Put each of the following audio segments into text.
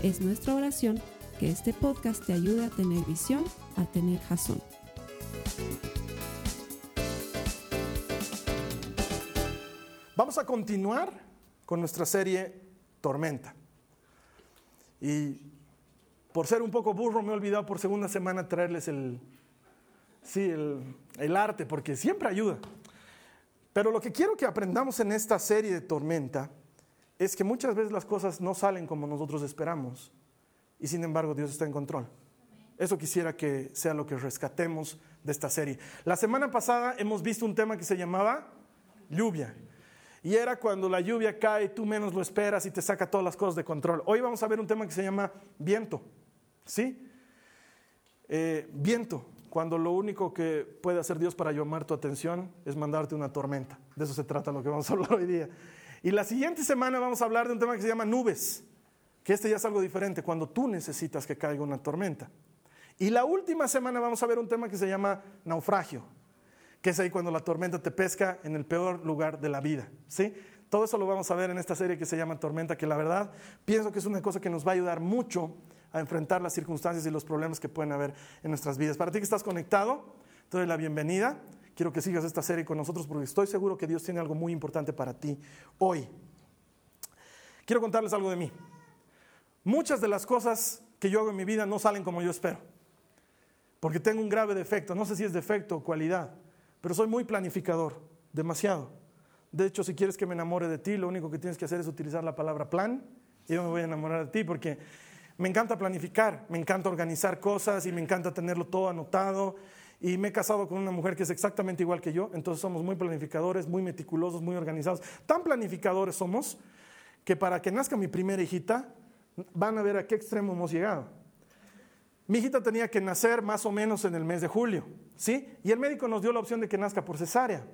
Es nuestra oración que este podcast te ayude a tener visión, a tener jazón. Vamos a continuar con nuestra serie Tormenta. Y por ser un poco burro me he olvidado por segunda semana traerles el, sí, el, el arte, porque siempre ayuda. Pero lo que quiero que aprendamos en esta serie de Tormenta es que muchas veces las cosas no salen como nosotros esperamos y sin embargo Dios está en control. Eso quisiera que sea lo que rescatemos de esta serie. La semana pasada hemos visto un tema que se llamaba lluvia. Y era cuando la lluvia cae, tú menos lo esperas y te saca todas las cosas de control. Hoy vamos a ver un tema que se llama viento. ¿Sí? Eh, viento, cuando lo único que puede hacer Dios para llamar tu atención es mandarte una tormenta. De eso se trata lo que vamos a hablar hoy día. Y la siguiente semana vamos a hablar de un tema que se llama nubes, que este ya es algo diferente, cuando tú necesitas que caiga una tormenta. Y la última semana vamos a ver un tema que se llama naufragio, que es ahí cuando la tormenta te pesca en el peor lugar de la vida. ¿sí? Todo eso lo vamos a ver en esta serie que se llama Tormenta, que la verdad pienso que es una cosa que nos va a ayudar mucho a enfrentar las circunstancias y los problemas que pueden haber en nuestras vidas. Para ti que estás conectado, te doy la bienvenida. Quiero que sigas esta serie con nosotros porque estoy seguro que Dios tiene algo muy importante para ti hoy. Quiero contarles algo de mí. Muchas de las cosas que yo hago en mi vida no salen como yo espero. Porque tengo un grave defecto. No sé si es defecto o cualidad, pero soy muy planificador, demasiado. De hecho, si quieres que me enamore de ti, lo único que tienes que hacer es utilizar la palabra plan y yo me voy a enamorar de ti porque me encanta planificar, me encanta organizar cosas y me encanta tenerlo todo anotado y me he casado con una mujer que es exactamente igual que yo, entonces somos muy planificadores, muy meticulosos, muy organizados. Tan planificadores somos que para que nazca mi primera hijita, van a ver a qué extremo hemos llegado. Mi hijita tenía que nacer más o menos en el mes de julio, ¿sí? Y el médico nos dio la opción de que nazca por cesárea,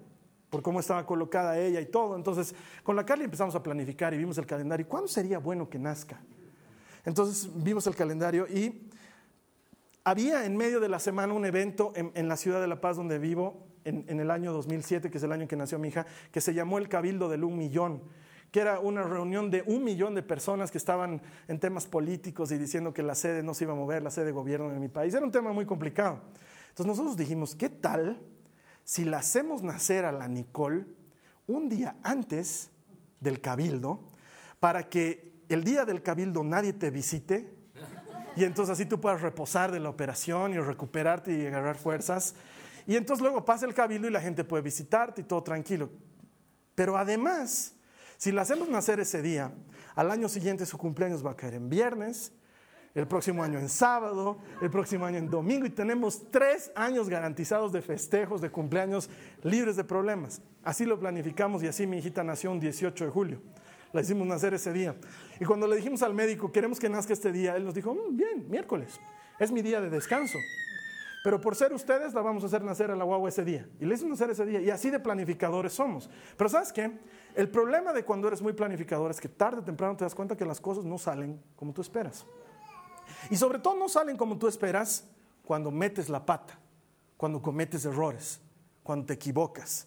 por cómo estaba colocada ella y todo. Entonces, con la Carly empezamos a planificar y vimos el calendario. ¿Cuándo sería bueno que nazca? Entonces, vimos el calendario y había en medio de la semana un evento en, la ciudad de La Paz donde vivo, en, el año 2007, que es el año en que nació mi hija, que se llamó el Cabildo del Un Millón, que era una reunión de un millón de personas que estaban en temas políticos y diciendo que la sede no se iba a mover, la sede de gobierno de mi país. Era un tema muy complicado. Entonces nosotros dijimos, ¿qué tal si la hacemos nacer a la Nicole un día antes del Cabildo para que el día del Cabildo nadie te visite? Y entonces así tú puedas reposar de la operación y recuperarte y agarrar fuerzas. Y entonces luego pasa el cabildo y la gente puede visitarte y todo tranquilo. Pero además, si la hacemos nacer ese día, al año siguiente su cumpleaños va a caer en viernes, el próximo año en sábado, el próximo año en domingo y tenemos tres años garantizados de festejos, de cumpleaños libres de problemas. Así lo planificamos y así mi hijita nació un 18 de julio la hicimos nacer ese día. Y cuando le dijimos al médico, queremos que nazca este día, él nos dijo, mm, bien, miércoles, es mi día de descanso. Pero por ser ustedes, la vamos a hacer nacer a la guagua ese día. Y le hicimos nacer ese día. Y así de planificadores somos. Pero ¿sabes qué? El problema de cuando eres muy planificador es que tarde o temprano te das cuenta que las cosas no salen como tú esperas. Y sobre todo no salen como tú esperas cuando metes la pata, cuando cometes errores, cuando te equivocas.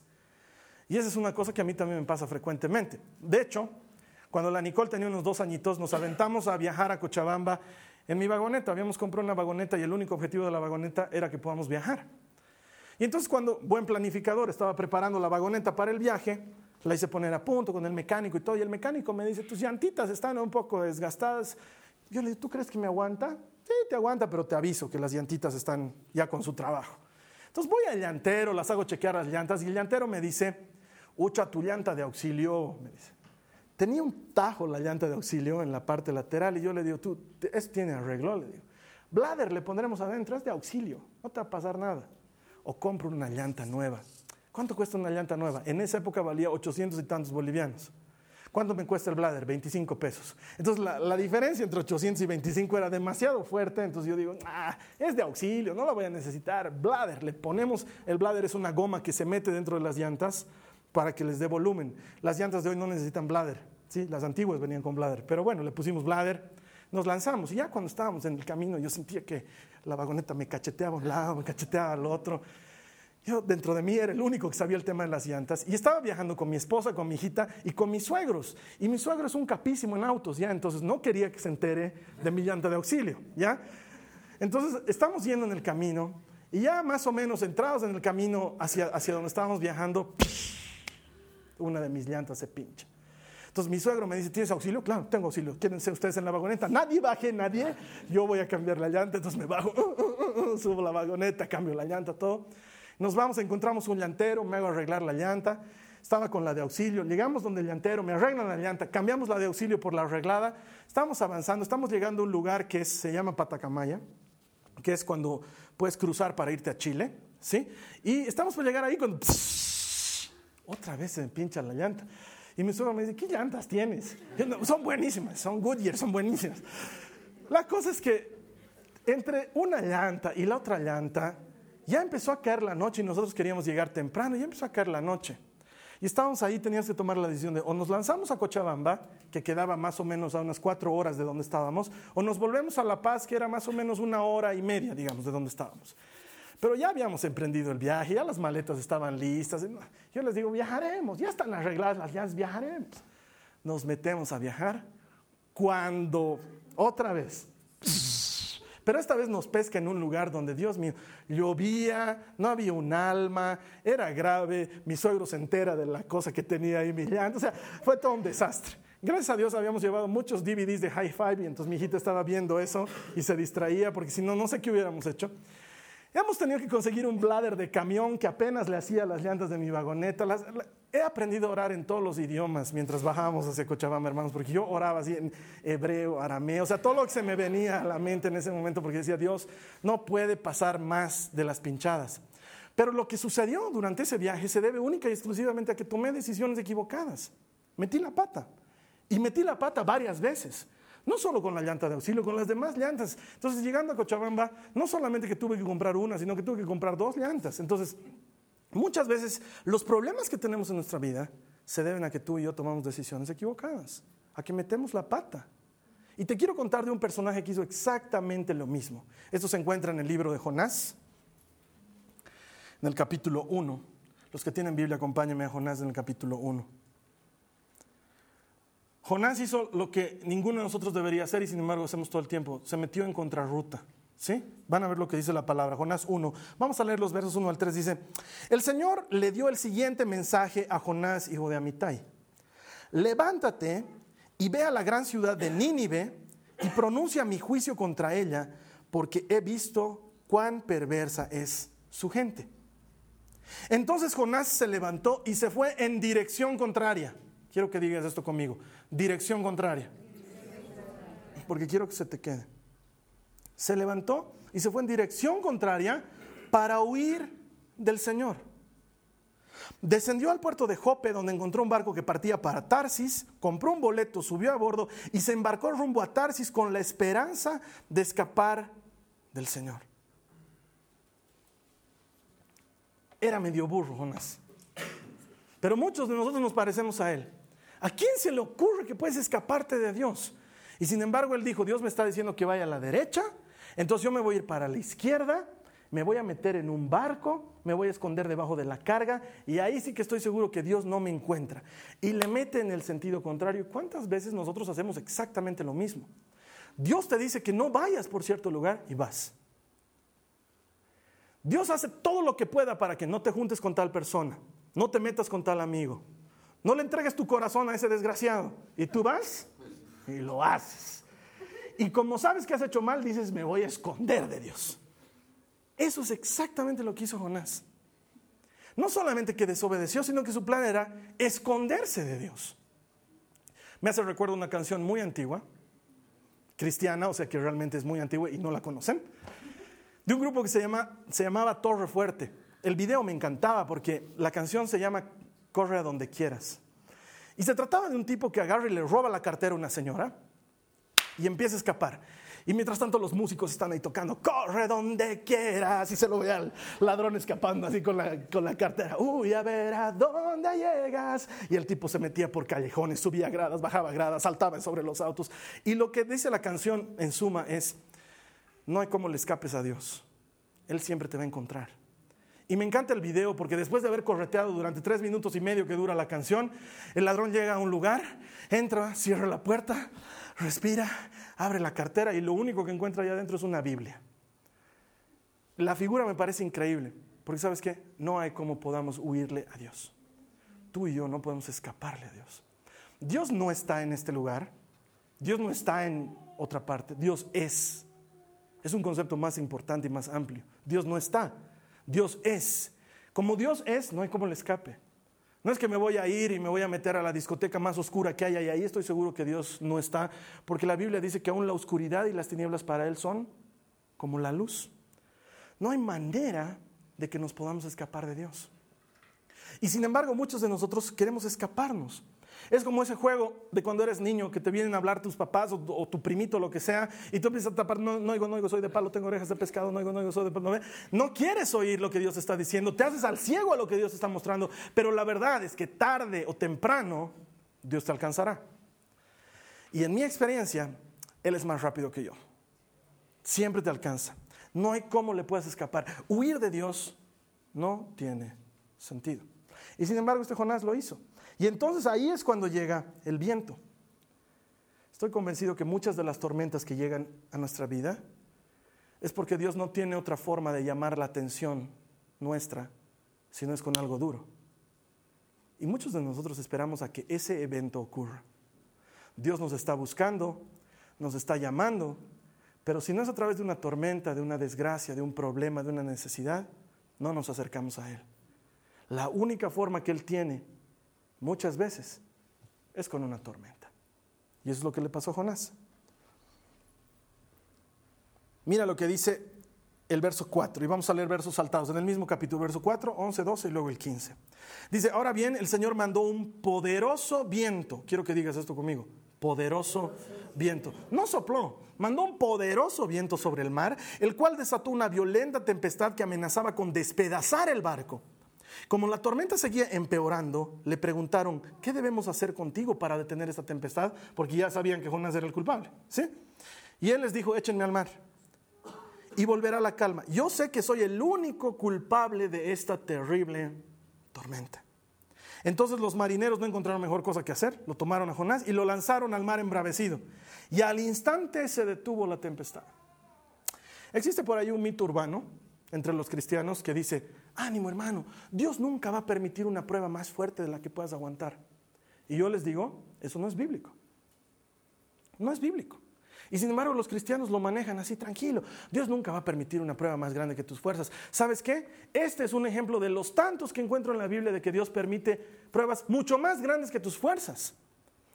Y esa es una cosa que a mí también me pasa frecuentemente. De hecho, cuando la Nicole tenía unos dos añitos, nos aventamos a viajar a Cochabamba en mi vagoneta. Habíamos comprado una vagoneta y el único objetivo de la vagoneta era que podamos viajar. Y entonces cuando, buen planificador, estaba preparando la vagoneta para el viaje, la hice poner a punto con el mecánico y todo, y el mecánico me dice, tus llantitas están un poco desgastadas. Yo le digo, ¿tú crees que me aguanta? Sí, te aguanta, pero te aviso que las llantitas están ya con su trabajo. Entonces voy al llantero, las hago chequear las llantas, y el llantero me dice, ucha tu llanta de auxilio, me dice. Tenía un tajo la llanta de auxilio en la parte lateral y yo le digo, tú, eso tiene arreglo, le digo. Bladder le pondremos adentro, es de auxilio, no te va a pasar nada. O compro una llanta nueva. ¿Cuánto cuesta una llanta nueva? En esa época valía 800 y tantos bolivianos. ¿Cuánto me cuesta el bladder? 25 pesos. Entonces la, diferencia entre 800 y 25 era demasiado fuerte, entonces yo digo, ah, es de auxilio, no la voy a necesitar. Bladder, le ponemos, el bladder es una goma que se mete dentro de las llantas para que les dé volumen. Las llantas de hoy no necesitan bladder, ¿sí? las antiguas venían con bladder, pero bueno, le pusimos bladder, nos lanzamos y ya cuando estábamos en el camino yo sentía que la vagoneta me cacheteaba a un lado, me cacheteaba al otro. Yo dentro de mí era el único que sabía el tema de las llantas y estaba viajando con mi esposa, con mi hijita y con mis suegros. Y mi suegro es un capísimo en autos, ¿ya? Entonces no quería que se entere de mi llanta de auxilio, ¿ya? Entonces estamos yendo en el camino y ya más o menos entrados en el camino hacia, hacia donde estábamos viajando, una de mis llantas se pincha. Entonces mi suegro me dice, ¿tienes auxilio? Claro, tengo auxilio. Quédense ustedes en la vagoneta. Nadie baje, nadie. Yo voy a cambiar la llanta. Entonces me bajo, subo la vagoneta, cambio la llanta, todo. Nos vamos, encontramos un llantero, me hago arreglar la llanta. Estaba con la de auxilio, llegamos donde el llantero, me arreglan la llanta, cambiamos la de auxilio por la arreglada. Estamos avanzando, estamos llegando a un lugar que se llama Patacamaya, que es cuando puedes cruzar para irte a Chile, ¿sí? Y estamos por llegar ahí cuando otra vez se me pincha la llanta. Y mi suegro me dice, ¿qué llantas tienes? son buenísimas, son Goodyear, son buenísimas. La cosa es que entre una llanta y la otra llanta ya empezó a caer la noche y nosotros queríamos llegar temprano, ya empezó a caer la noche. Y estábamos ahí, teníamos que tomar la decisión de o nos lanzamos a Cochabamba, que quedaba más o menos a unas cuatro horas de donde estábamos, o nos volvemos a La Paz, que era más o menos una hora y media, digamos, de donde estábamos. Pero ya habíamos emprendido el viaje, ya las maletas estaban listas. Yo les digo, viajaremos, ya están arregladas las llaves, viajaremos. Nos metemos a viajar cuando otra vez pero esta vez nos pesca en un lugar donde, Dios mío, llovía, no había un alma, era grave, mi suegro se entera de la cosa que tenía ahí mi O sea, fue todo un desastre. Gracias a Dios habíamos llevado muchos DVDs de High Five y entonces mi hijita estaba viendo eso y se distraía porque si no, no sé qué hubiéramos hecho. Hemos tenido que conseguir un bladder de camión que apenas le hacía las llantas de mi vagoneta. he aprendido a orar en todos los idiomas mientras bajábamos hacia Cochabamba, hermanos, porque yo oraba así en hebreo, arameo, o sea, todo lo que se me venía a la mente en ese momento, porque decía, Dios, no puede pasar más de las pinchadas. Pero lo que sucedió durante ese viaje se debe única y exclusivamente a que tomé decisiones equivocadas. Metí la pata. Y metí la pata varias veces. No solo con la llanta de auxilio, con las demás llantas. Entonces, llegando a Cochabamba, no solamente que tuve que comprar una, sino que tuve que comprar dos llantas. Entonces, muchas veces los problemas que tenemos en nuestra vida se deben a que tú y yo tomamos decisiones equivocadas, a que metemos la pata. Y te quiero contar de un personaje que hizo exactamente lo mismo. Esto se encuentra en el libro de Jonás, en el capítulo 1. Los que tienen Biblia, acompáñenme a Jonás en el capítulo 1. Jonás hizo lo que ninguno de nosotros debería hacer y sin embargo hacemos todo el tiempo. Se metió en contrarruta. ¿Sí? Van a ver lo que dice la palabra. Jonás 1. Vamos a leer los versos 1 al 3. Dice, el Señor le dio el siguiente mensaje a Jonás, hijo de Amitai. Levántate y ve a la gran ciudad de Nínive y pronuncia mi juicio contra ella, porque he visto cuán perversa es su gente. Entonces Jonás se levantó y se fue en dirección contraria. Quiero que digas esto conmigo. Dirección contraria. Porque quiero que se te quede. Se levantó y se fue en dirección contraria para huir del Señor. Descendió al puerto de Jope, donde encontró un barco que partía para Tarsis, compró un boleto, subió a bordo y se embarcó rumbo a Tarsis con la esperanza de escapar del Señor. Era medio burro, Jonás. Pero muchos de nosotros nos parecemos a él. ¿A quién se le ocurre que puedes escaparte de Dios? Y sin embargo él dijo, Dios me está diciendo que vaya a la derecha, entonces yo me voy a ir para la izquierda, me voy a meter en un barco, me voy a esconder debajo de la carga y ahí sí que estoy seguro que Dios no me encuentra. Y le mete en el sentido contrario. ¿Cuántas veces nosotros hacemos exactamente lo mismo? Dios te dice que no vayas por cierto lugar y vas. Dios hace todo lo que pueda para que no te juntes con tal persona, no te metas con tal amigo, no le entregues tu corazón a ese desgraciado. Y tú vas y lo haces. Y como sabes que has hecho mal, dices, me voy a esconder de Dios. Eso es exactamente lo que hizo Jonás. No solamente que desobedeció, sino que su plan era esconderse de Dios. Me hace recuerdo una canción muy antigua, cristiana, o sea que realmente es muy antigua y no la conocen, de un grupo que se, llama, se llamaba Torre Fuerte. El video me encantaba porque la canción se llama corre a donde quieras. Y se trataba de un tipo que agarra y le roba la cartera a una señora y empieza a escapar. Y mientras tanto los músicos están ahí tocando, corre donde quieras. Y se lo ve al ladrón escapando así con la, con la cartera. Uy, a ver a dónde llegas. Y el tipo se metía por callejones, subía gradas, bajaba gradas, saltaba sobre los autos. Y lo que dice la canción en suma es, no hay cómo le escapes a Dios. Él siempre te va a encontrar. Y me encanta el video porque después de haber correteado durante tres minutos y medio que dura la canción, el ladrón llega a un lugar, entra, cierra la puerta, respira, abre la cartera y lo único que encuentra allá adentro es una Biblia. La figura me parece increíble, porque sabes qué, no hay cómo podamos huirle a Dios. Tú y yo no podemos escaparle a Dios. Dios no está en este lugar, Dios no está en otra parte, Dios es. Es un concepto más importante y más amplio. Dios no está, Dios es. Como Dios es, no hay cómo le escape. No es que me voy a ir y me voy a meter a la discoteca más oscura que haya y ahí estoy seguro que Dios no está, porque la Biblia dice que aún la oscuridad y las tinieblas para Él son como la luz. No hay manera de que nos podamos escapar de Dios. Y sin embargo, muchos de nosotros queremos escaparnos. Es como ese juego de cuando eres niño que te vienen a hablar tus papás o, tu primito, lo que sea, y tú empiezas a tapar, no, no oigo, no oigo, soy de palo, tengo orejas de pescado, no oigo, no oigo, soy de palo. No, no quieres oír lo que Dios está diciendo, te haces al ciego a lo que Dios está mostrando, pero la verdad es que tarde o temprano Dios te alcanzará. Y en mi experiencia, Él es más rápido que yo. Siempre te alcanza. No hay cómo le puedas escapar. Huir de Dios no tiene sentido. Y sin embargo, este Jonás lo hizo. Y entonces ahí es cuando llega el viento. Estoy convencido que muchas de las tormentas que llegan a nuestra vida es porque Dios no tiene otra forma de llamar la atención nuestra, si no es con algo duro. Y muchos de nosotros esperamos a que ese evento ocurra. Dios nos está buscando, nos está llamando, pero si no es a través de una tormenta, de una desgracia, de un problema, de una necesidad, no nos acercamos a Él. La única forma que Él tiene muchas veces es con una tormenta. Y eso es lo que le pasó a Jonás. Mira lo que dice el verso 4, y vamos a leer versos saltados en el mismo capítulo, verso 4, 11, 12 y luego el 15. Dice, ahora bien, el Señor mandó un poderoso viento, quiero que digas esto conmigo, poderoso viento. No sopló, mandó un poderoso viento sobre el mar, el cual desató una violenta tempestad que amenazaba con despedazar el barco. Como la tormenta seguía empeorando, le preguntaron, ¿qué debemos hacer contigo para detener esta tempestad? Porque ya sabían que Jonás era el culpable. ¿sí? Y él les dijo, échenme al mar y volverá la calma. Yo sé que soy el único culpable de esta terrible tormenta. Entonces los marineros no encontraron mejor cosa que hacer, lo tomaron a Jonás y lo lanzaron al mar embravecido. Y al instante se detuvo la tempestad. Existe por ahí un mito urbano entre los cristianos que dice, ánimo hermano, Dios nunca va a permitir una prueba más fuerte de la que puedas aguantar. Y yo les digo, eso no es bíblico. No es bíblico. Y sin embargo los cristianos lo manejan así tranquilo. Dios nunca va a permitir una prueba más grande que tus fuerzas. ¿Sabes qué? Este es un ejemplo de los tantos que encuentro en la Biblia de que Dios permite pruebas mucho más grandes que tus fuerzas.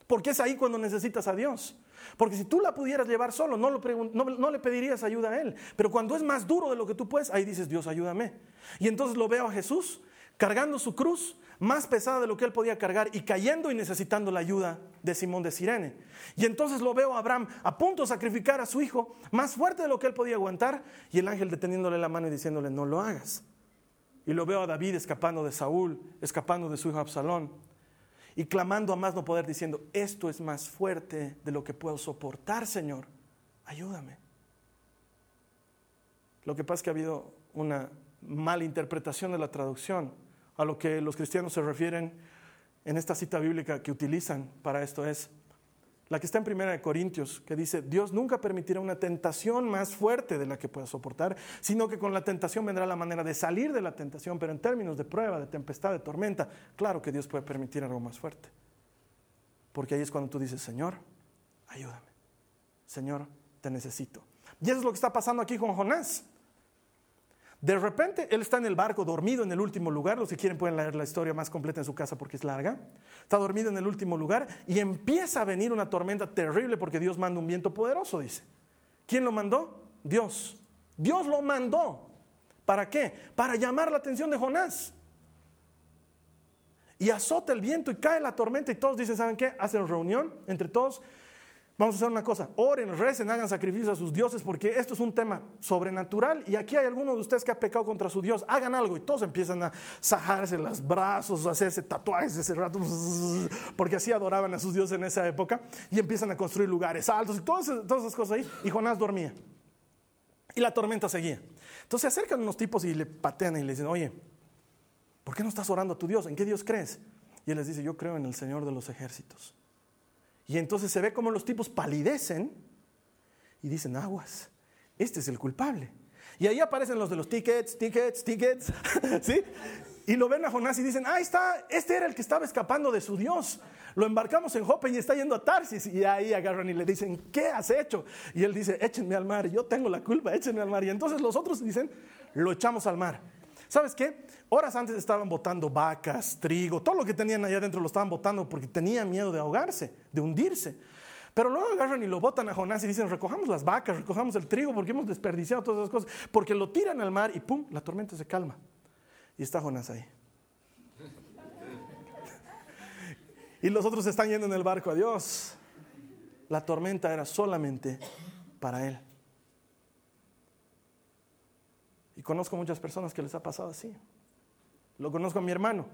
Porque es ahí cuando necesitas a Dios. Porque si tú la pudieras llevar solo, no, no, le pedirías ayuda a Él. Pero cuando es más duro de lo que tú puedes, ahí dices, Dios, ayúdame. Y entonces lo veo a Jesús cargando su cruz más pesada de lo que él podía cargar y cayendo y necesitando la ayuda de Simón de Sirene. Y entonces lo veo a Abraham a punto de sacrificar a su hijo, más fuerte de lo que él podía aguantar, y el ángel deteniéndole la mano y diciéndole, no lo hagas. Y lo veo a David escapando de Saúl, escapando de su hijo Absalón y clamando a más no poder, diciendo, esto es más fuerte de lo que puedo soportar, Señor, ayúdame. Lo que pasa es que ha habido una mala interpretación de la traducción. A lo que los cristianos se refieren en esta cita bíblica que utilizan para esto es la que está en Primera de Corintios, que dice, Dios nunca permitirá una tentación más fuerte de la que pueda soportar, sino que con la tentación vendrá la manera de salir de la tentación, pero en términos de prueba, de tempestad, de tormenta, claro que Dios puede permitir algo más fuerte. Porque ahí es cuando tú dices, Señor, ayúdame. Señor, te necesito. Y eso es lo que está pasando aquí con Jonás. De repente, él está en el barco dormido en el último lugar. Los que quieren pueden leer la historia más completa en su casa porque es larga. Está dormido en el último lugar y empieza a venir una tormenta terrible porque Dios manda un viento poderoso, dice. ¿Quién lo mandó? Dios. Dios lo mandó. ¿Para qué? Para llamar la atención de Jonás. y azota el viento y cae la tormenta y todos dicen, ¿saben qué? Hacen reunión entre todos. Vamos a hacer una cosa, oren, recen, hagan sacrificios a sus dioses porque esto es un tema sobrenatural y aquí hay alguno de ustedes que ha pecado contra su Dios, hagan algo y todos empiezan a sajarse los brazos, a hacerse tatuajes ese rato, porque así adoraban a sus dioses en esa época y empiezan a construir lugares altos y todas, todas esas cosas ahí y Jonás dormía y la tormenta seguía. Entonces se acercan unos tipos y le patean y le dicen, oye, ¿por qué no estás orando a tu Dios? ¿En qué Dios crees? Y él les dice, yo creo en el Señor de los ejércitos. Y entonces se ve como los tipos palidecen y dicen, aguas, este es el culpable. Y ahí aparecen los de los tickets, tickets, tickets, ¿sí? Y lo ven a Jonás y dicen, ahí está, este era el que estaba escapando de su Dios. Lo embarcamos en Jope y está yendo a Tarsis. Y ahí agarran y le dicen, ¿qué has hecho? Y él dice, échenme al mar, yo tengo la culpa, échenme al mar. Y entonces los otros dicen, lo echamos al mar. ¿Sabes qué? Horas antes estaban botando vacas, trigo, todo lo que tenían allá adentro lo estaban botando porque tenían miedo de ahogarse, de hundirse. Pero luego agarran y lo botan a Jonás y dicen, recojamos las vacas, recojamos el trigo porque hemos desperdiciado todas esas cosas. Porque lo tiran al mar y ¡pum! La tormenta se calma. Y está Jonás ahí. y los otros están yendo en el barco. Adiós. La tormenta era solamente para él. Conozco muchas personas que les ha pasado así. Lo conozco a mi hermano.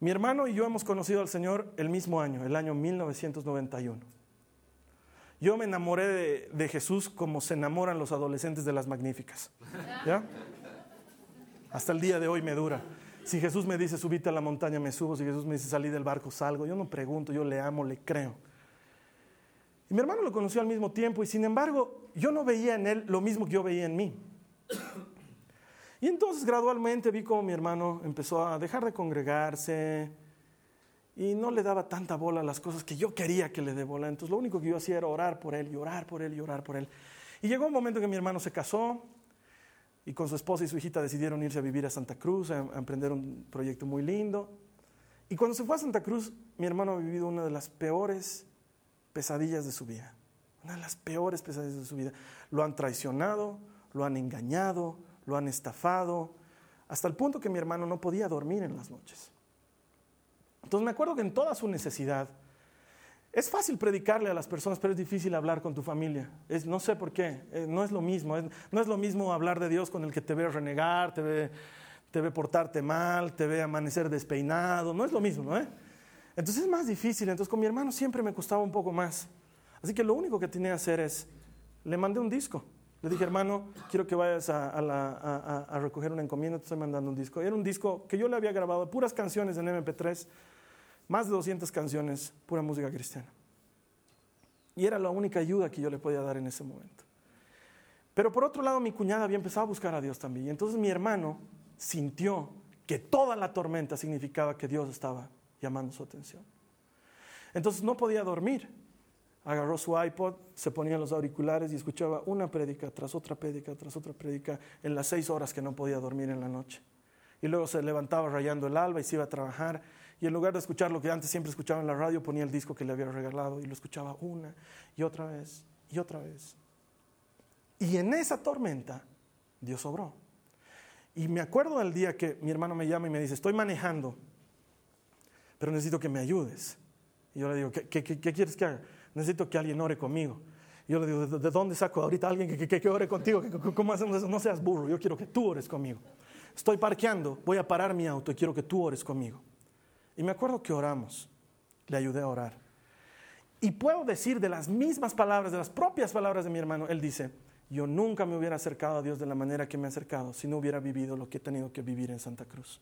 Mi hermano y yo hemos conocido al Señor el mismo año, el año 1991. Yo me enamoré de, de Jesús como se enamoran los adolescentes de las magníficas. ¿Ya? Hasta el día de hoy me dura. Si Jesús me dice subite a la montaña, me subo. Si Jesús me dice salí del barco, salgo. Yo no pregunto, yo le amo, le creo. Y mi hermano lo conoció al mismo tiempo y sin embargo yo no veía en él lo mismo que yo veía en mí. Y entonces gradualmente vi como mi hermano empezó a dejar de congregarse y no le daba tanta bola a las cosas que yo quería que le dé bola. Entonces lo único que yo hacía era orar por él, llorar por él, llorar por él. Y llegó un momento que mi hermano se casó y con su esposa y su hijita decidieron irse a vivir a Santa Cruz, a, emprender un proyecto muy lindo. Y cuando se fue a Santa Cruz, mi hermano ha vivido una de las peores pesadillas de su vida. Una de las peores pesadillas de su vida. Lo han traicionado, lo han engañado, lo han estafado, hasta el punto que mi hermano no podía dormir en las noches. Entonces me acuerdo que en toda su necesidad, es fácil predicarle a las personas, pero es difícil hablar con tu familia. No sé por qué, eh, no es lo mismo. no es lo mismo hablar de Dios con el que te ve renegar, te ve, te ve portarte mal, te ve amanecer despeinado. No es lo mismo, ¿no? Entonces es más difícil. Entonces con mi hermano siempre me costaba un poco más. Así que lo único que tenía que hacer es, le mandé un disco. Le dije, hermano, quiero que vayas a, recoger una encomienda, te estoy mandando un disco. Era un disco que yo le había grabado, puras canciones en MP3, más de 200 canciones, pura música cristiana. Y era la única ayuda que yo le podía dar en ese momento. Pero por otro lado, mi cuñada había empezado a buscar a Dios también. Y entonces mi hermano sintió que toda la tormenta significaba que Dios estaba llamando su atención. Entonces no podía dormir agarró su iPod, se ponía los auriculares y escuchaba una prédica tras otra prédica tras otra prédica en las seis horas que no podía dormir en la noche. Y luego se levantaba rayando el alba y se iba a trabajar. Y en lugar de escuchar lo que antes siempre escuchaba en la radio, ponía el disco que le había regalado y lo escuchaba una y otra vez y otra vez. Y en esa tormenta, Dios obró. Y me acuerdo del día que mi hermano me llama y me dice, estoy manejando, pero necesito que me ayudes. Y yo le digo, ¿qué, quieres que haga? Necesito que alguien ore conmigo. yo le digo, ¿de, dónde saco ahorita alguien que, que, ore contigo? ¿Cómo hacemos eso? No seas burro, yo quiero que tú ores conmigo. Estoy parqueando, voy a parar mi auto y quiero que tú ores conmigo. Y me acuerdo que oramos, le ayudé a orar. Y puedo decir de las mismas palabras, de las propias palabras de mi hermano, él dice, yo nunca me hubiera acercado a Dios de la manera que me he acercado si no hubiera vivido lo que he tenido que vivir en Santa Cruz.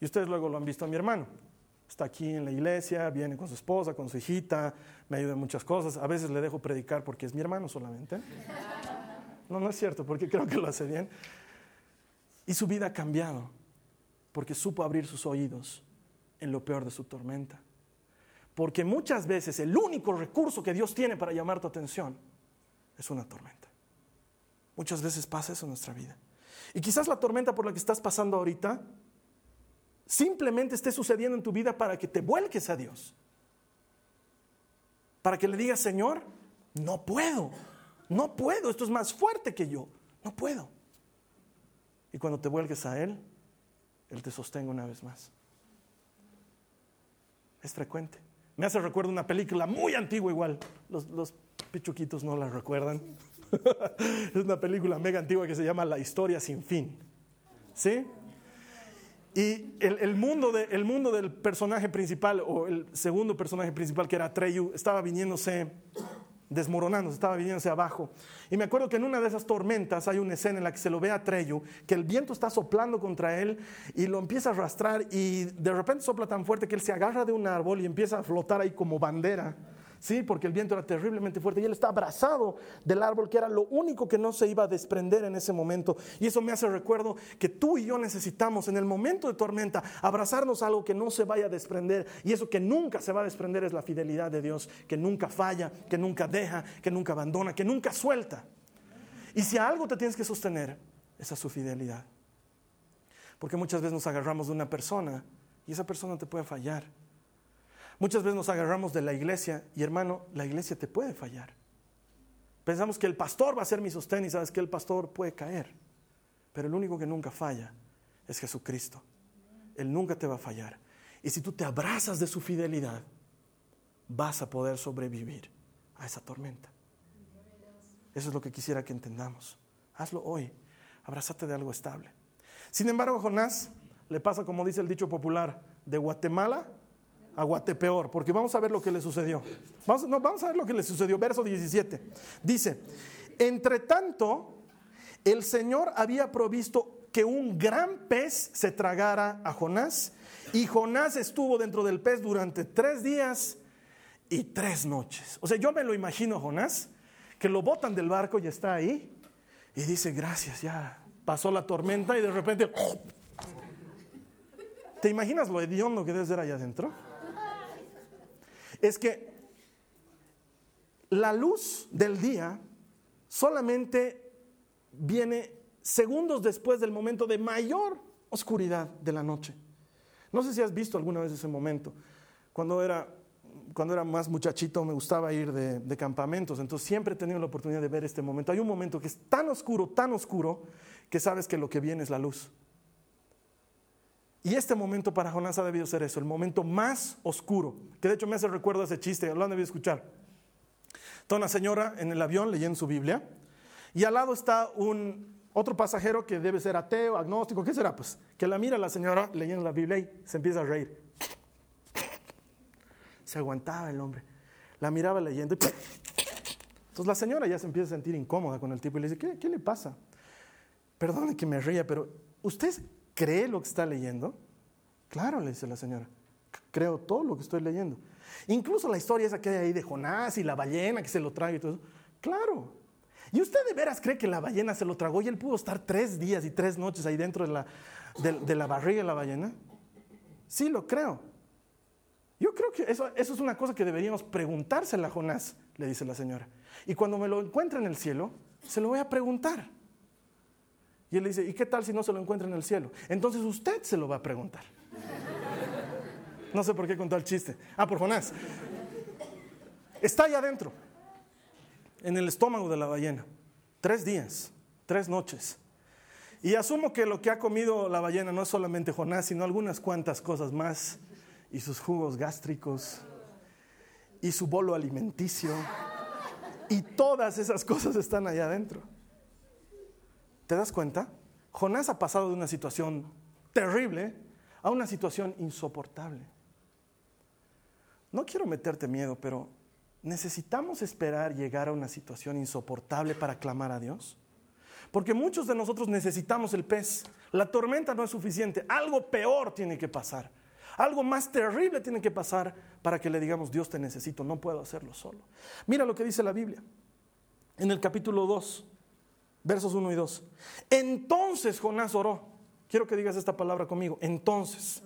Y ustedes luego lo han visto a mi hermano está aquí en la iglesia, viene con su esposa, con su hijita, me ayuda en muchas cosas. A veces le dejo predicar porque es mi hermano solamente. No, no es cierto, porque creo que lo hace bien. Y su vida ha cambiado porque supo abrir sus oídos en lo peor de su tormenta. Porque muchas veces el único recurso que Dios tiene para llamar tu atención es una tormenta. Muchas veces pasa eso en nuestra vida. Y quizás la tormenta por la que estás pasando ahorita simplemente esté sucediendo en tu vida para que te vuelques a Dios. Para que le digas, Señor, no puedo, no puedo, esto es más fuerte que yo, no puedo. Y cuando te vuelques a Él, Él te sostenga una vez más. es frecuente. Me hace recuerdo una película muy antigua igual. Los, los pichuquitos no la recuerdan. es una película mega antigua que se llama La historia sin fin. ¿Sí? Y el, mundo de, el, mundo del personaje principal, o el segundo personaje principal que era Treyu, estaba viniéndose desmoronando, estaba viniéndose abajo. Y me acuerdo que en una de esas tormentas hay una escena en la que se lo ve a Treyu, que el viento está soplando contra él y lo empieza a arrastrar y de repente sopla tan fuerte que él se agarra de un árbol y empieza a flotar ahí como bandera ¿sí? Porque el viento era terriblemente fuerte y él está abrazado del árbol, que era lo único que no se iba a desprender en ese momento. Y eso me hace recuerdo que tú y yo necesitamos en el momento de tormenta abrazarnos a algo que no se vaya a desprender. Y eso que nunca se va a desprender es la fidelidad de Dios, que nunca falla, que nunca deja, que nunca abandona, que nunca suelta. Y si a algo te tienes que sostener, es a su fidelidad. Porque muchas veces nos agarramos de una persona y esa persona te puede fallar. Muchas veces nos agarramos de la iglesia y hermano, la iglesia te puede fallar. Pensamos que el pastor va a ser mi sostén y sabes que el pastor puede caer. Pero el único que nunca falla es Jesucristo. Él nunca te va a fallar. Y si tú te abrazas de su fidelidad, vas a poder sobrevivir a esa tormenta. Eso es lo que quisiera que entendamos. Hazlo hoy. Abrázate de algo estable. Sin embargo, Jonás le pasa como dice el dicho popular, de Guatemala a Guatepeor, porque vamos a ver lo que le sucedió. Vamos, no, vamos a ver lo que le sucedió. Verso 17. Dice, entre tanto, el Señor había provisto que un gran pez se tragara a Jonás, y Jonás estuvo dentro del pez durante tres días y tres noches. O sea, yo me lo imagino Jonás, que lo botan del barco y está ahí, y dice, gracias, ya pasó la tormenta y de repente... ¿Te imaginas lo hediondo que debe ser allá adentro? Es que la luz del día solamente viene segundos después del momento de mayor oscuridad de la noche. No sé si has visto alguna vez ese momento. Cuando era, cuando era más muchachito me gustaba ir de, de, campamentos, entonces siempre he tenido la oportunidad de ver este momento. Hay un momento que es tan oscuro, tan oscuro, que sabes que lo que viene es la luz. Y este momento para Jonás ha debido ser eso, el momento más oscuro, que de hecho me hace recuerdo ese chiste, lo han debido escuchar. Está una señora en el avión leyendo su Biblia y al lado está un otro pasajero que debe ser ateo, agnóstico, ¿qué será? Pues que la mira la señora leyendo la Biblia y se empieza a reír. Se aguantaba el hombre. La miraba leyendo y entonces la señora ya se empieza a sentir incómoda con el tipo y le dice, ¿qué, qué le pasa? Perdone que me ría, pero usted ¿Cree lo que está leyendo? Claro, le dice la señora. Creo todo lo que estoy leyendo. Incluso la historia esa que hay ahí de Jonás y la ballena que se lo trae y todo eso. Claro. ¿Y usted de veras cree que la ballena se lo tragó y él pudo estar tres días y tres noches ahí dentro de la, de, la barriga de la ballena? Sí, lo creo. Yo creo que eso, eso es una cosa que deberíamos preguntársela a Jonás, le dice la señora. Y cuando me lo encuentre en el cielo, se lo voy a preguntar. Y él le dice, ¿y qué tal si no se lo encuentra en el cielo? Entonces usted se lo va a preguntar. No sé por qué contó el chiste. Ah, por Jonás. Está ahí adentro, en el estómago de la ballena. Tres días, tres noches. Y asumo que lo que ha comido la ballena no es solamente Jonás, sino algunas cuantas cosas más. Y sus jugos gástricos, y su bolo alimenticio. Y todas esas cosas están allá adentro. ¿Te das cuenta? Jonás ha pasado de una situación terrible a una situación insoportable. No quiero meterte miedo, pero ¿necesitamos esperar llegar a una situación insoportable para clamar a Dios? Porque muchos de nosotros necesitamos el pez. La tormenta no es suficiente. Algo peor tiene que pasar. Algo más terrible tiene que pasar para que le digamos, Dios te necesito, no puedo hacerlo solo. Mira lo que dice la Biblia. En el capítulo 2, versos 1 y 2. Entonces Jonás oró. Quiero que digas esta palabra conmigo. Entonces.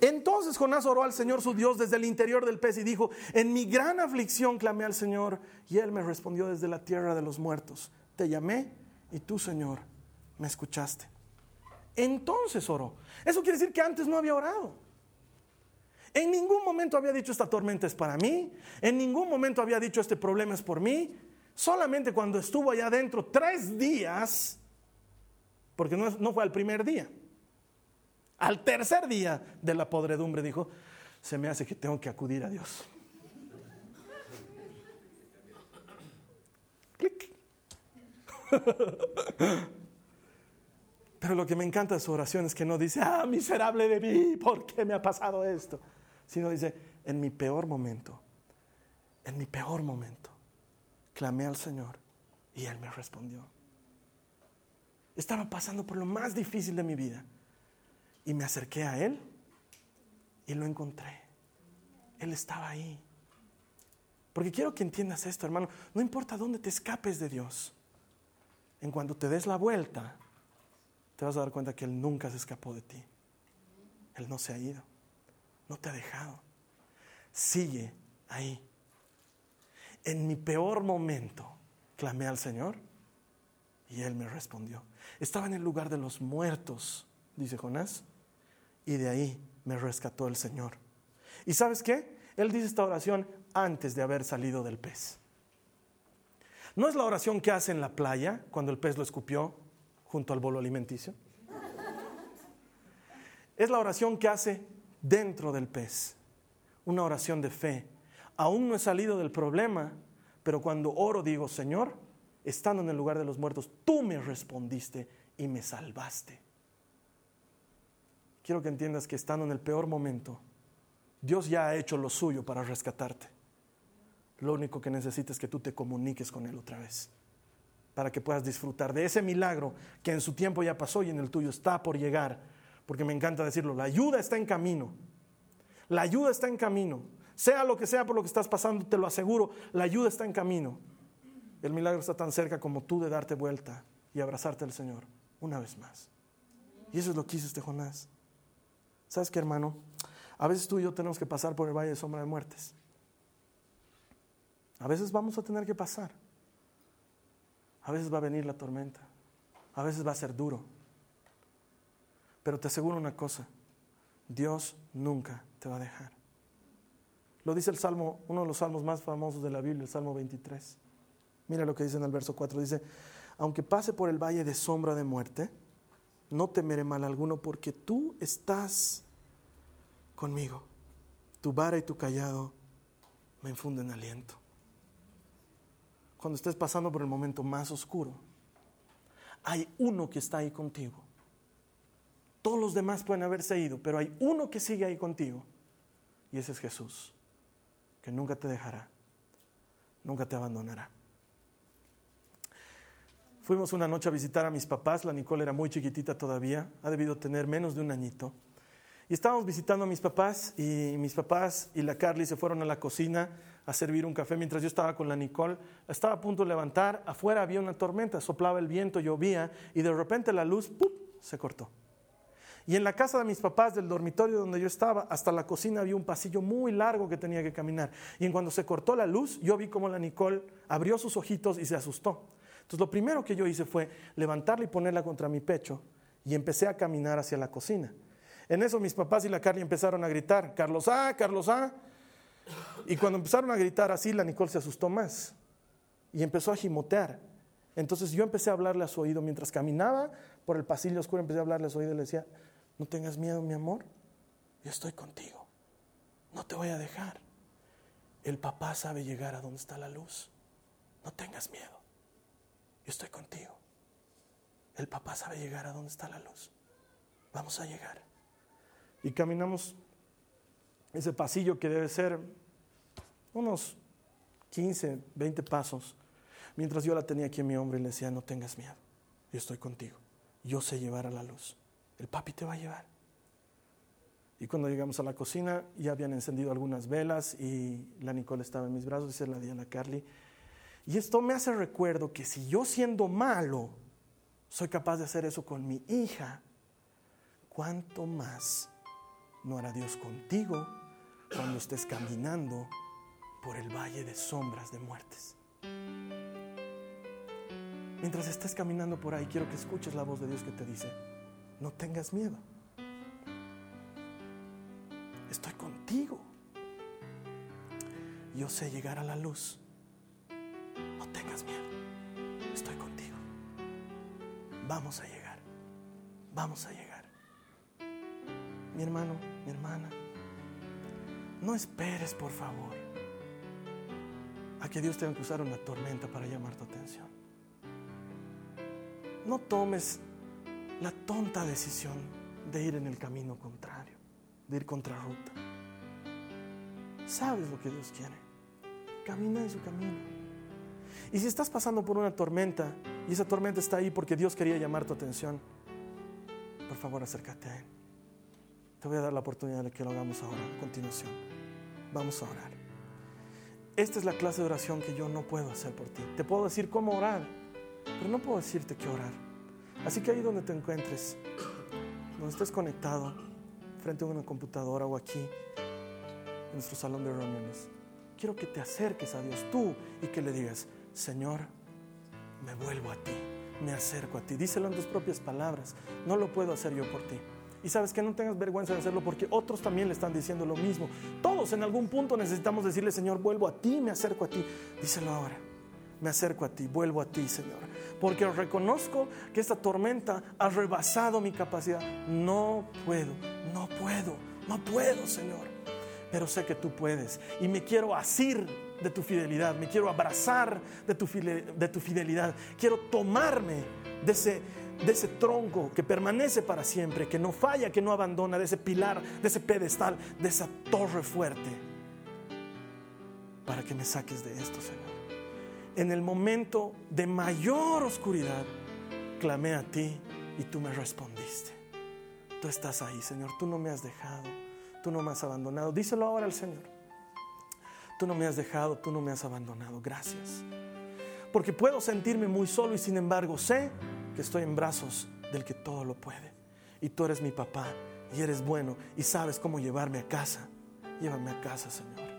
Entonces Jonás oró al Señor su Dios desde el interior del pez y dijo, en mi gran aflicción clamé al Señor y Él me respondió desde la tierra de los muertos. Te llamé y tú, Señor, me escuchaste. Entonces oró. Eso quiere decir que antes no había orado. En ningún momento había dicho esta tormenta es para mí. En ningún momento había dicho este problema es por mí. Solamente cuando estuvo allá adentro tres días, porque no, fue al primer día, al tercer día de la podredumbre dijo, se me hace que tengo que acudir a Dios. Clic. Pero lo que me encanta de su oración es que no dice, ah, miserable de mí, ¿por qué me ha pasado esto? Sino dice, en mi peor momento, en mi peor momento, clamé al Señor y Él me respondió. Estaba pasando por lo más difícil de mi vida y me acerqué a Él y lo encontré. Él estaba ahí. Porque quiero que entiendas esto, hermano. No importa dónde te escapes de Dios. En cuanto te des la vuelta, te vas a dar cuenta que Él nunca se escapó de ti. Él no se ha ido. No te ha dejado. Sigue ahí. En mi peor momento, clamé al Señor y Él me respondió. Estaba en el lugar de los muertos, dice Jonás, y de ahí me rescató el Señor. ¿Y sabes qué? Él dice esta oración antes de haber salido del pez. ¿No es la oración que hace en la playa cuando el pez lo escupió junto al bolo alimenticio? Es la oración que hace dentro del pez. Una oración de fe. Aún no he salido del problema, pero cuando oro digo, Señor, estando en el lugar de los muertos, tú me respondiste y me salvaste. Quiero que entiendas que estando en el peor momento, Dios ya ha hecho lo suyo para rescatarte. Lo único que necesitas es que tú te comuniques con Él otra vez, para que puedas disfrutar de ese milagro que en su tiempo ya pasó y en el tuyo está por llegar, porque me encanta decirlo, la ayuda está en camino. La ayuda está en camino. Sea lo que sea por lo que estás pasando, te lo aseguro, la ayuda está en camino. El milagro está tan cerca como tú de darte vuelta y abrazarte al Señor una vez más. Y eso es lo que hizo este Jonás. ¿Sabes qué, hermano? A veces tú y yo tenemos que pasar por el valle de sombra de muertes. A veces vamos a tener que pasar. A veces va a venir la tormenta. A veces va a ser duro. Pero te aseguro una cosa, Dios nunca te va a dejar. Lo dice el Salmo, uno de los salmos más famosos de la Biblia, el Salmo 23. Mira lo que dice en el verso 4. Dice, aunque pase por el valle de sombra de muerte, no temeré mal alguno porque tú estás conmigo. Tu vara y tu callado me infunden aliento. Cuando estés pasando por el momento más oscuro, hay uno que está ahí contigo. Todos los demás pueden haberse ido, pero hay uno que sigue ahí contigo. Y ese es Jesús, que nunca te dejará, nunca te abandonará. Fuimos una noche a visitar a mis papás, la Nicole era muy chiquitita todavía, ha debido tener menos de un añito. Y estábamos visitando a mis papás y mis papás y la Carly se fueron a la cocina a servir un café mientras yo estaba con la Nicole. Estaba a punto de levantar, afuera había una tormenta, soplaba el viento, llovía y de repente la luz se cortó. Y en la casa de mis papás, del dormitorio donde yo estaba, hasta la cocina había un pasillo muy largo que tenía que caminar. Y en cuando se cortó la luz, yo vi como la Nicole abrió sus ojitos y se asustó. Entonces lo primero que yo hice fue levantarla y ponerla contra mi pecho y empecé a caminar hacia la cocina. En eso mis papás y la Carly empezaron a gritar, Carlos A, Carlos A. Y cuando empezaron a gritar así, la Nicole se asustó más y empezó a gimotear. Entonces yo empecé a hablarle a su oído mientras caminaba por el pasillo oscuro, empecé a hablarle a su oído y le decía, no tengas miedo, mi amor, yo estoy contigo, no te voy a dejar. El papá sabe llegar a donde está la luz, no tengas miedo, yo estoy contigo. El papá sabe llegar a donde está la luz, vamos a llegar. Y caminamos ese pasillo que debe ser unos 15, 20 pasos, mientras yo la tenía aquí en mi hombro y le decía, no tengas miedo, yo estoy contigo, yo sé llevar a la luz, el papi te va a llevar. Y cuando llegamos a la cocina ya habían encendido algunas velas y la Nicole estaba en mis brazos y se la Diana Carly. Y esto me hace recuerdo que si yo siendo malo soy capaz de hacer eso con mi hija, ¿cuánto más no hará Dios contigo cuando estés caminando por el valle de sombras de muertes. Mientras estés caminando por ahí, quiero que escuches la voz de Dios que te dice, no tengas miedo. Estoy contigo. Yo sé llegar a la luz. No tengas miedo. Estoy contigo. Vamos a llegar. Vamos a llegar mi hermano, mi hermana, No esperes, por favor, a que Dios tenga que usar una tormenta para llamar tu atención. No tomes la tonta decisión de ir en el camino contrario, de ir contra ruta. Sabes lo que Dios quiere. Camina en su camino. Y si estás pasando por una tormenta y esa tormenta está ahí porque Dios quería llamar tu atención, por favor acércate a Él. Te voy a dar la oportunidad de que lo hagamos ahora, a continuación. Vamos a orar. Esta es la clase de oración que yo no puedo hacer por ti. Te puedo decir cómo orar, pero no puedo decirte qué orar. Así que ahí donde te encuentres, donde estés conectado, frente a una computadora o aquí, en nuestro salón de reuniones, quiero que te acerques a Dios tú y que le digas, Señor, me vuelvo a ti, me acerco a ti. Díselo en tus propias palabras, no lo puedo hacer yo por ti. Y sabes que no tengas vergüenza de hacerlo porque otros también le están diciendo lo mismo. Todos en algún punto necesitamos decirle, Señor, vuelvo a ti, me acerco a ti. Díselo ahora, me acerco a ti, vuelvo a ti, Señor. Porque reconozco que esta tormenta ha rebasado mi capacidad. No puedo, no puedo, no puedo, Señor. Pero sé que tú puedes. Y me quiero asir de tu fidelidad, me quiero abrazar de tu, de tu fidelidad. Quiero tomarme de ese de ese tronco que permanece para siempre, que no falla, que no abandona, de ese pilar, de ese pedestal, de esa torre fuerte, para que me saques de esto, Señor. En el momento de mayor oscuridad, clamé a ti y tú me respondiste. Tú estás ahí, Señor, tú no me has dejado, tú no me has abandonado. Díselo ahora al Señor. Tú no me has dejado, tú no me has abandonado. Gracias. Porque puedo sentirme muy solo y sin embargo sé que estoy en brazos del que todo lo puede. Y tú eres mi papá y eres bueno y sabes cómo llevarme a casa. Llévame a casa, Señor.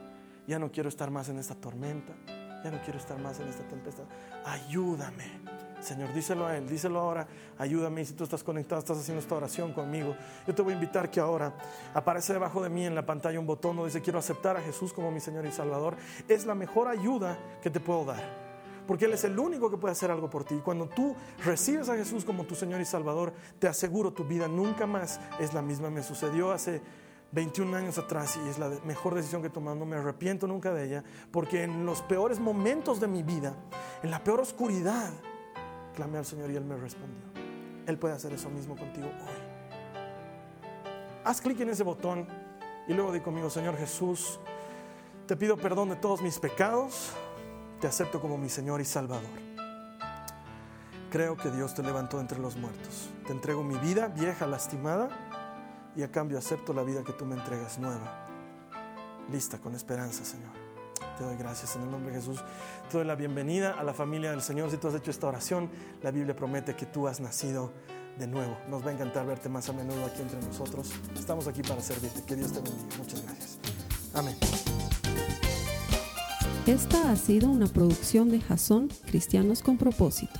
Ya no quiero estar más en esta tormenta. Ya no quiero estar más en esta tempestad. Ayúdame. Señor, díselo a Él, díselo ahora, ayúdame. Si tú estás conectado, estás haciendo esta oración conmigo, yo te voy a invitar que ahora aparece debajo de mí en la pantalla un botón donde dice quiero aceptar a Jesús como mi Señor y Salvador. Es la mejor ayuda que te puedo dar porque Él es el único que puede hacer algo por ti. Y cuando tú recibes a Jesús como tu Señor y Salvador, te aseguro tu vida nunca más es la misma. Me sucedió hace 21 años atrás y es la mejor decisión que he tomado. No me arrepiento nunca de ella, porque en los peores momentos de mi vida, en la peor oscuridad, clamé al Señor y Él me respondió. Él puede hacer eso mismo contigo hoy. Haz clic en ese botón y luego di conmigo, Señor Jesús, te pido perdón de todos mis pecados te acepto como mi Señor y Salvador. Creo que Dios te levantó entre los muertos. Te entrego mi vida vieja, lastimada, y a cambio acepto la vida que tú me entregas nueva. Lista, con esperanza, Señor. Te doy gracias en el nombre de Jesús. Te doy la bienvenida a la familia del Señor. Si tú has hecho esta oración, la Biblia promete que tú has nacido de nuevo. Nos va a encantar verte más a menudo aquí entre nosotros. Estamos aquí para servirte. Que Dios te bendiga. Muchas gracias. Amén. Esta ha sido una producción de Jason Cristianos con Propósito.